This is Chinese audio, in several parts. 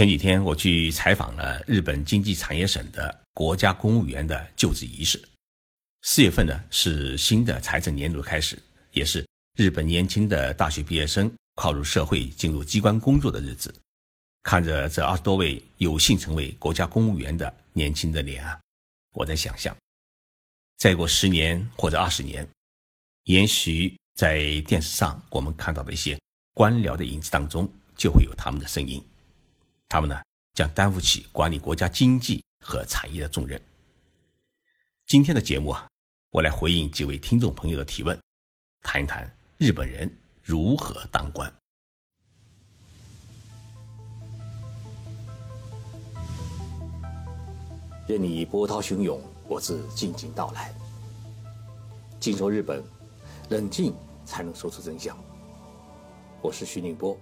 前几天我去采访了日本经济产业省的国家公务员的就职仪式。四月份呢是新的财政年度开始，也是日本年轻的大学毕业生跨入社会、进入机关工作的日子。看着这二十多位有幸成为国家公务员的年轻的脸啊，我在想象，再过十年或者二十年，也许在电视上我们看到的一些官僚的影子当中，就会有他们的身影。他们呢，将担负起管理国家经济和产业的重任。今天的节目啊。我来回应几位听众朋友的提问，谈一谈日本人如何当官。任你波涛汹涌，我自静静到来。静说日本，冷静才能说出真相。我是徐宁波，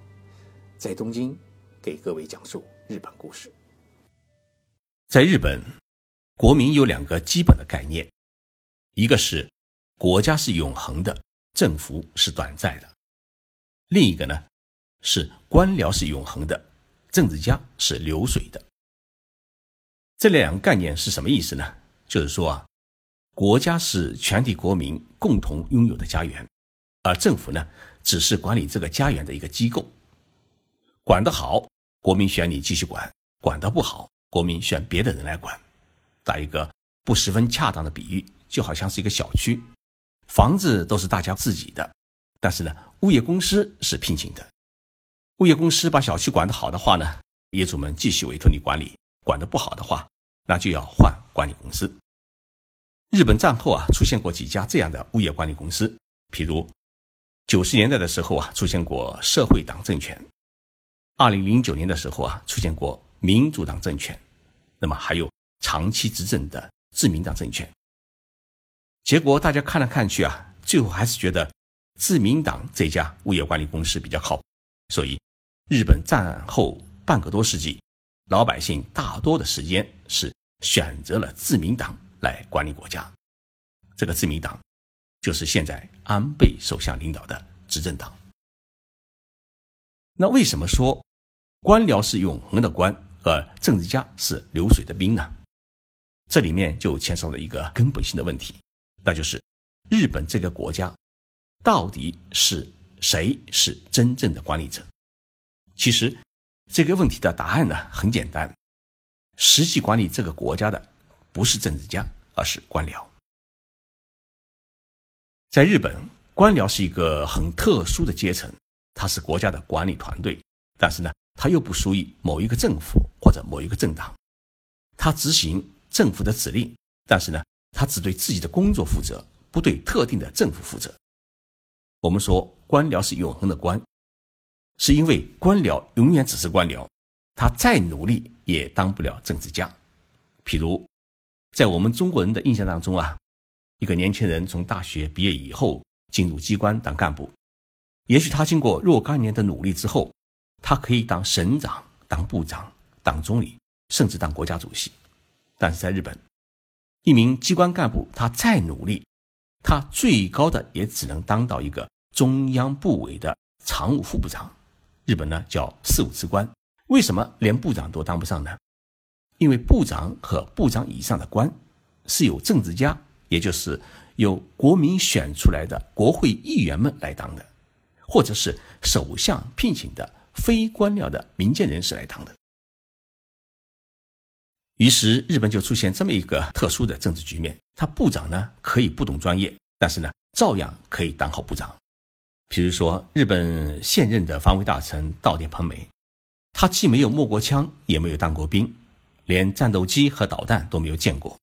在东京给各位讲述日本故事。在日本，国民有两个基本的概念。一个是国家是永恒的，政府是短暂的；另一个呢是官僚是永恒的，政治家是流水的。这两个概念是什么意思呢？就是说啊，国家是全体国民共同拥有的家园，而政府呢只是管理这个家园的一个机构。管得好，国民选你继续管；管得不好，国民选别的人来管。打一个不十分恰当的比喻。就好像是一个小区，房子都是大家自己的，但是呢，物业公司是聘请的。物业公司把小区管得好的话呢，业主们继续委托你管理；管得不好的话，那就要换管理公司。日本战后啊，出现过几家这样的物业管理公司，譬如九十年代的时候啊，出现过社会党政权；二零零九年的时候啊，出现过民主党政权，那么还有长期执政的自民党政权。结果大家看来看去啊，最后还是觉得自民党这家物业管理公司比较靠。所以，日本战后半个多世纪，老百姓大多的时间是选择了自民党来管理国家。这个自民党就是现在安倍首相领导的执政党。那为什么说官僚是永恒的官，而政治家是流水的兵呢？这里面就牵涉了一个根本性的问题。那就是日本这个国家到底是谁是真正的管理者？其实这个问题的答案呢很简单，实际管理这个国家的不是政治家，而是官僚。在日本，官僚是一个很特殊的阶层，它是国家的管理团队，但是呢，他又不属于某一个政府或者某一个政党，他执行政府的指令，但是呢。他只对自己的工作负责，不对特定的政府负责。我们说官僚是永恒的官，是因为官僚永远只是官僚，他再努力也当不了政治家。譬如，在我们中国人的印象当中啊，一个年轻人从大学毕业以后进入机关当干部，也许他经过若干年的努力之后，他可以当省长、当部长、当总理，甚至当国家主席。但是在日本，一名机关干部，他再努力，他最高的也只能当到一个中央部委的常务副部长。日本呢叫事务次官，为什么连部长都当不上呢？因为部长和部长以上的官是由政治家，也就是由国民选出来的国会议员们来当的，或者是首相聘请的非官僚的民间人士来当的。于是，日本就出现这么一个特殊的政治局面：他部长呢可以不懂专业，但是呢照样可以当好部长。比如说，日本现任的防卫大臣稻田朋美，他既没有摸过枪，也没有当过兵，连战斗机和导弹都没有见过，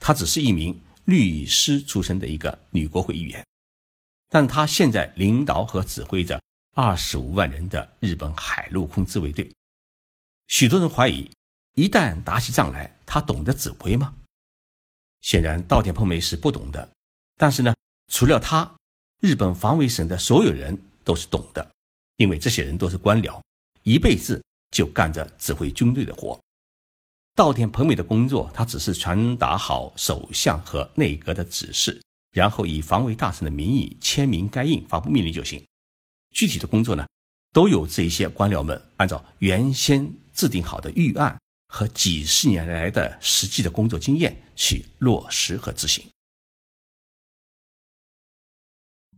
他只是一名律师出身的一个女国会议员，但他现在领导和指挥着二十五万人的日本海陆空自卫队。许多人怀疑。一旦打起仗来，他懂得指挥吗？显然，稻田朋美是不懂的。但是呢，除了他，日本防卫省的所有人都是懂的，因为这些人都是官僚，一辈子就干着指挥军队的活。稻田朋美的工作，他只是传达好首相和内阁的指示，然后以防卫大臣的名义签名盖印，发布命令就行。具体的工作呢，都有这些官僚们按照原先。制定好的预案和几十年来的实际的工作经验去落实和执行。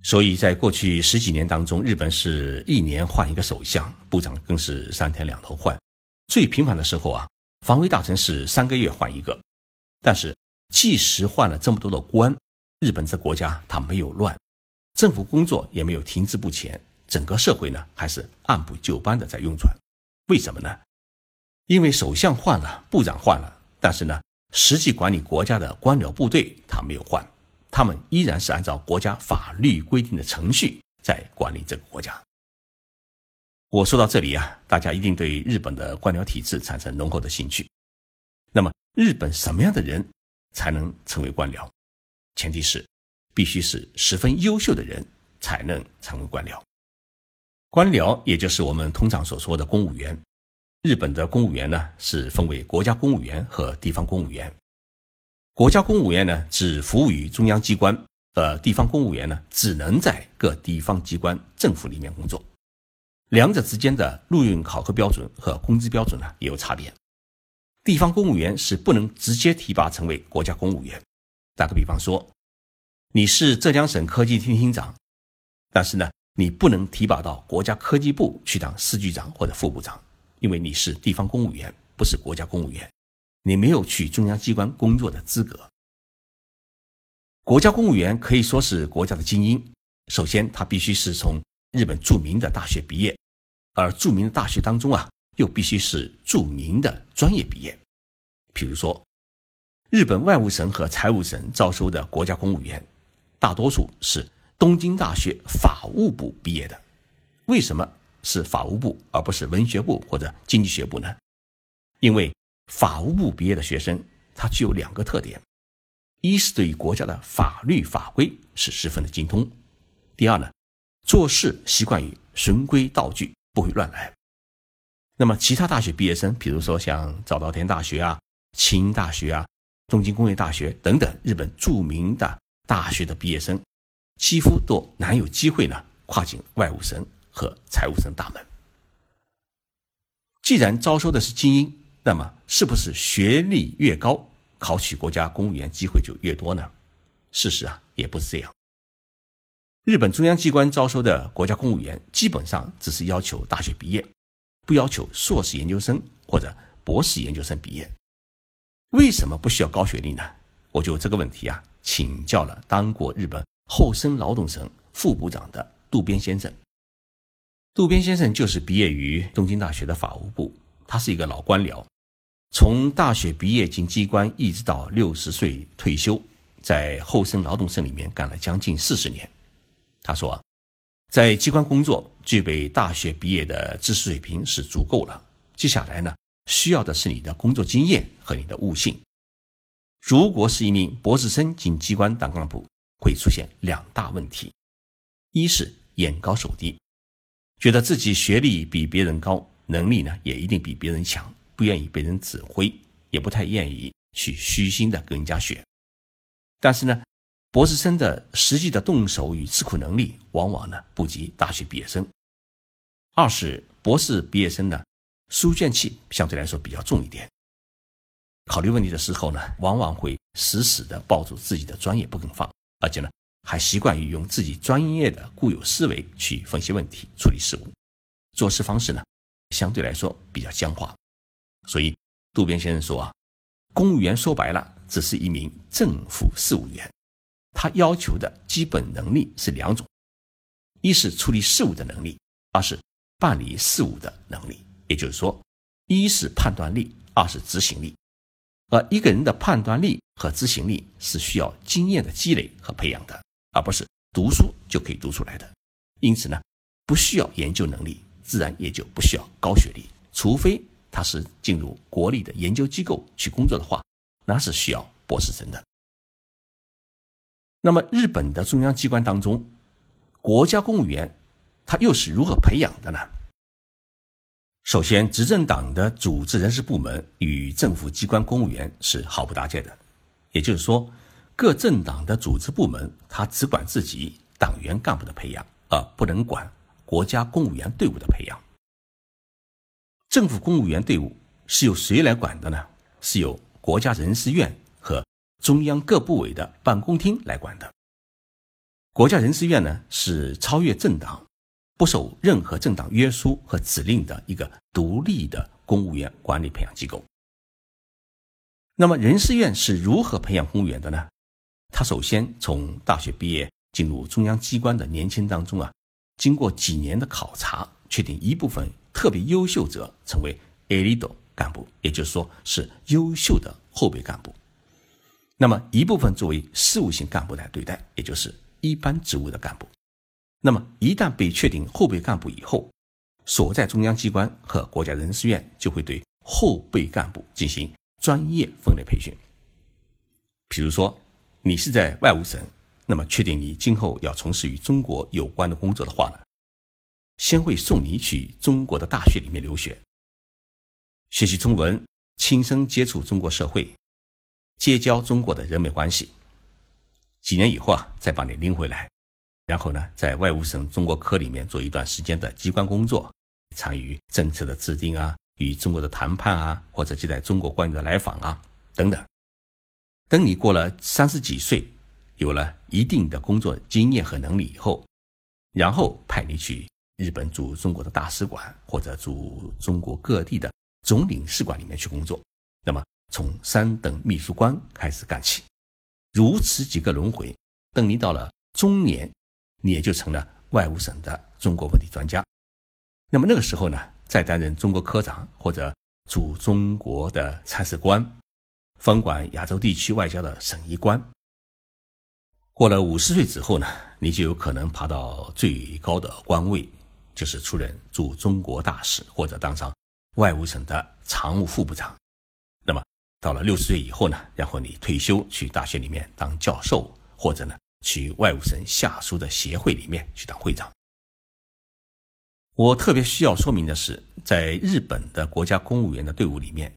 所以在过去十几年当中，日本是一年换一个首相，部长更是三天两头换。最频繁的时候啊，防卫大臣是三个月换一个。但是，即使换了这么多的官，日本这国家它没有乱，政府工作也没有停滞不前，整个社会呢还是按部就班的在运转。为什么呢？因为首相换了，部长换了，但是呢，实际管理国家的官僚部队他没有换。他们依然是按照国家法律规定的程序在管理这个国家。我说到这里啊，大家一定对日本的官僚体制产生浓厚的兴趣。那么，日本什么样的人才能成为官僚？前提是必须是十分优秀的人才能成为官僚。官僚也就是我们通常所说的公务员。日本的公务员呢，是分为国家公务员和地方公务员。国家公务员呢，只服务于中央机关；而地方公务员呢，只能在各地方机关、政府里面工作。两者之间的录用考核标准和工资标准呢，也有差别。地方公务员是不能直接提拔成为国家公务员。打个比方说，你是浙江省科技厅厅长，但是呢，你不能提拔到国家科技部去当司局长或者副部长，因为你是地方公务员，不是国家公务员。你没有去中央机关工作的资格。国家公务员可以说是国家的精英。首先，他必须是从日本著名的大学毕业，而著名的大学当中啊，又必须是著名的专业毕业。比如说，日本外务省和财务省招收的国家公务员，大多数是东京大学法务部毕业的。为什么是法务部而不是文学部或者经济学部呢？因为法务部毕业的学生，他具有两个特点：一是对于国家的法律法规是十分的精通；第二呢，做事习惯于循规蹈矩，不会乱来。那么，其他大学毕业生，比如说像早稻田大学啊、清大学啊、东京工业大学等等日本著名的大学的毕业生，几乎都难有机会呢跨进外务省和财务省大门。既然招收的是精英。那么，是不是学历越高，考取国家公务员机会就越多呢？事实啊，也不是这样。日本中央机关招收的国家公务员，基本上只是要求大学毕业，不要求硕士研究生或者博士研究生毕业。为什么不需要高学历呢？我就这个问题啊，请教了当过日本厚生劳动省副部长的渡边先生。渡边先生就是毕业于东京大学的法务部，他是一个老官僚。从大学毕业进机关，一直到六十岁退休，在厚生劳动省里面干了将近四十年。他说，在机关工作，具备大学毕业的知识水平是足够了。接下来呢，需要的是你的工作经验和你的悟性。如果是一名博士生进机关当干部，会出现两大问题：一是眼高手低，觉得自己学历比别人高，能力呢也一定比别人强。不愿意被人指挥，也不太愿意去虚心的跟人家学。但是呢，博士生的实际的动手与吃苦能力，往往呢不及大学毕业生。二是博士毕业生呢，书卷气相对来说比较重一点，考虑问题的时候呢，往往会死死的抱住自己的专业不肯放，而且呢，还习惯于用自己专业的固有思维去分析问题、处理事务，做事方式呢，相对来说比较僵化。所以，渡边先生说啊，公务员说白了，只是一名政府事务员，他要求的基本能力是两种：一是处理事务的能力，二是办理事务的能力。也就是说，一是判断力，二是执行力。而一个人的判断力和执行力是需要经验的积累和培养的，而不是读书就可以读出来的。因此呢，不需要研究能力，自然也就不需要高学历，除非。他是进入国立的研究机构去工作的话，那是需要博士生的。那么，日本的中央机关当中，国家公务员他又是如何培养的呢？首先，执政党的组织人事部门与政府机关公务员是毫不搭界的，也就是说，各政党的组织部门他只管自己党员干部的培养，而不能管国家公务员队伍的培养。政府公务员队伍是由谁来管的呢？是由国家人事院和中央各部委的办公厅来管的。国家人事院呢，是超越政党、不受任何政党约束和指令的一个独立的公务员管理培养机构。那么，人事院是如何培养公务员的呢？他首先从大学毕业进入中央机关的年轻当中啊，经过几年的考察，确定一部分特别优秀者成为 elite 干部，也就是说是优秀的后备干部。那么一部分作为事务性干部来对待，也就是一般职务的干部。那么一旦被确定后备干部以后，所在中央机关和国家人事院就会对后备干部进行。专业分类培训，比如说，你是在外务省，那么确定你今后要从事与中国有关的工作的话呢，先会送你去中国的大学里面留学，学习中文，亲身接触中国社会，结交中国的人脉关系。几年以后啊，再把你拎回来，然后呢，在外务省中国科里面做一段时间的机关工作，参与政策的制定啊。与中国的谈判啊，或者接待中国官员的来访啊，等等。等你过了三十几岁，有了一定的工作经验和能力以后，然后派你去日本驻中国的大使馆或者驻中国各地的总领事馆里面去工作。那么从三等秘书官开始干起，如此几个轮回，等你到了中年，你也就成了外务省的中国问题专家。那么那个时候呢？再担任中国科长或者驻中国的参事官，分管亚洲地区外交的审议官。过了五十岁之后呢，你就有可能爬到最高的官位，就是出任驻中国大使或者当上外务省的常务副部长。那么到了六十岁以后呢，然后你退休去大学里面当教授，或者呢去外务省下属的协会里面去当会长。我特别需要说明的是，在日本的国家公务员的队伍里面，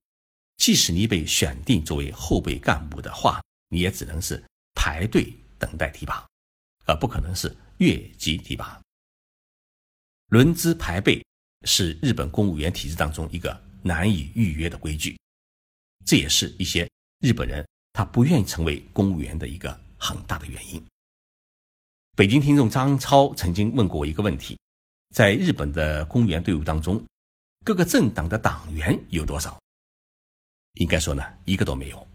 即使你被选定作为后备干部的话，你也只能是排队等待提拔，而不可能是越级提拔。轮资排辈是日本公务员体制当中一个难以逾越的规矩，这也是一些日本人他不愿意成为公务员的一个很大的原因。北京听众张超曾经问过我一个问题。在日本的公务员队伍当中，各个政党的党员有多少？应该说呢，一个都没有。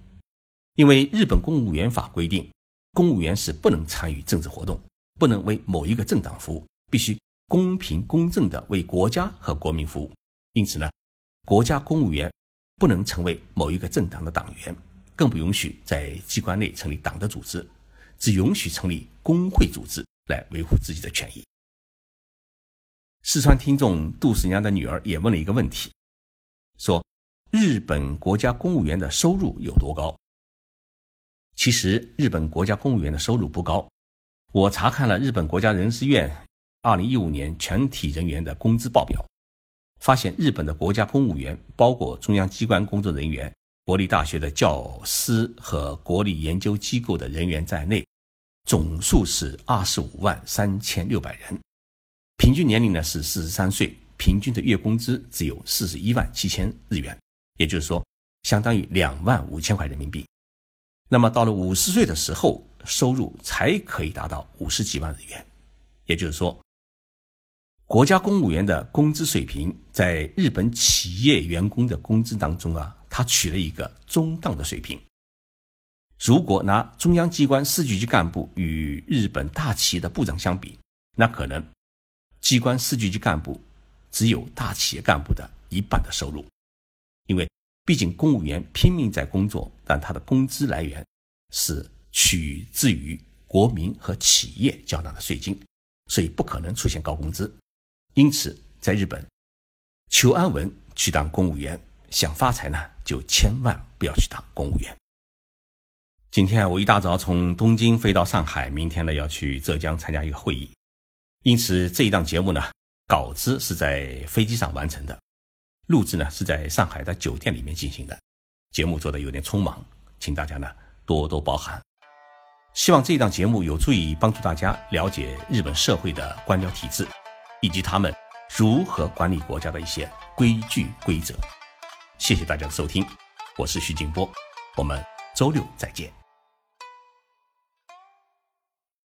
因为日本公务员法规定，公务员是不能参与政治活动，不能为某一个政党服务，必须公平公正的为国家和国民服务。因此呢，国家公务员不能成为某一个政党的党员，更不允许在机关内成立党的组织，只允许成立工会组织来维护自己的权益。四川听众杜十娘的女儿也问了一个问题，说：“日本国家公务员的收入有多高？”其实，日本国家公务员的收入不高。我查看了日本国家人事院二零一五年全体人员的工资报表，发现日本的国家公务员，包括中央机关工作人员、国立大学的教师和国立研究机构的人员在内，总数是二十五万三千六百人。平均年龄呢是四十三岁，平均的月工资只有四十一万七千日元，也就是说，相当于两万五千块人民币。那么到了五十岁的时候，收入才可以达到五十几万日元，也就是说，国家公务员的工资水平在日本企业员工的工资当中啊，它取了一个中档的水平。如果拿中央机关司局级干部与日本大企业的部长相比，那可能。机关司局级干部只有大企业干部的一半的收入，因为毕竟公务员拼命在工作，但他的工资来源是取自于国民和企业缴纳的税金，所以不可能出现高工资。因此，在日本求安稳去当公务员，想发财呢，就千万不要去当公务员。今天我一大早从东京飞到上海，明天呢要去浙江参加一个会议。因此这一档节目呢，稿子是在飞机上完成的，录制呢是在上海的酒店里面进行的，节目做的有点匆忙，请大家呢多多包涵。希望这一档节目有助于帮助大家了解日本社会的官僚体制，以及他们如何管理国家的一些规矩规则。谢谢大家的收听，我是徐静波，我们周六再见。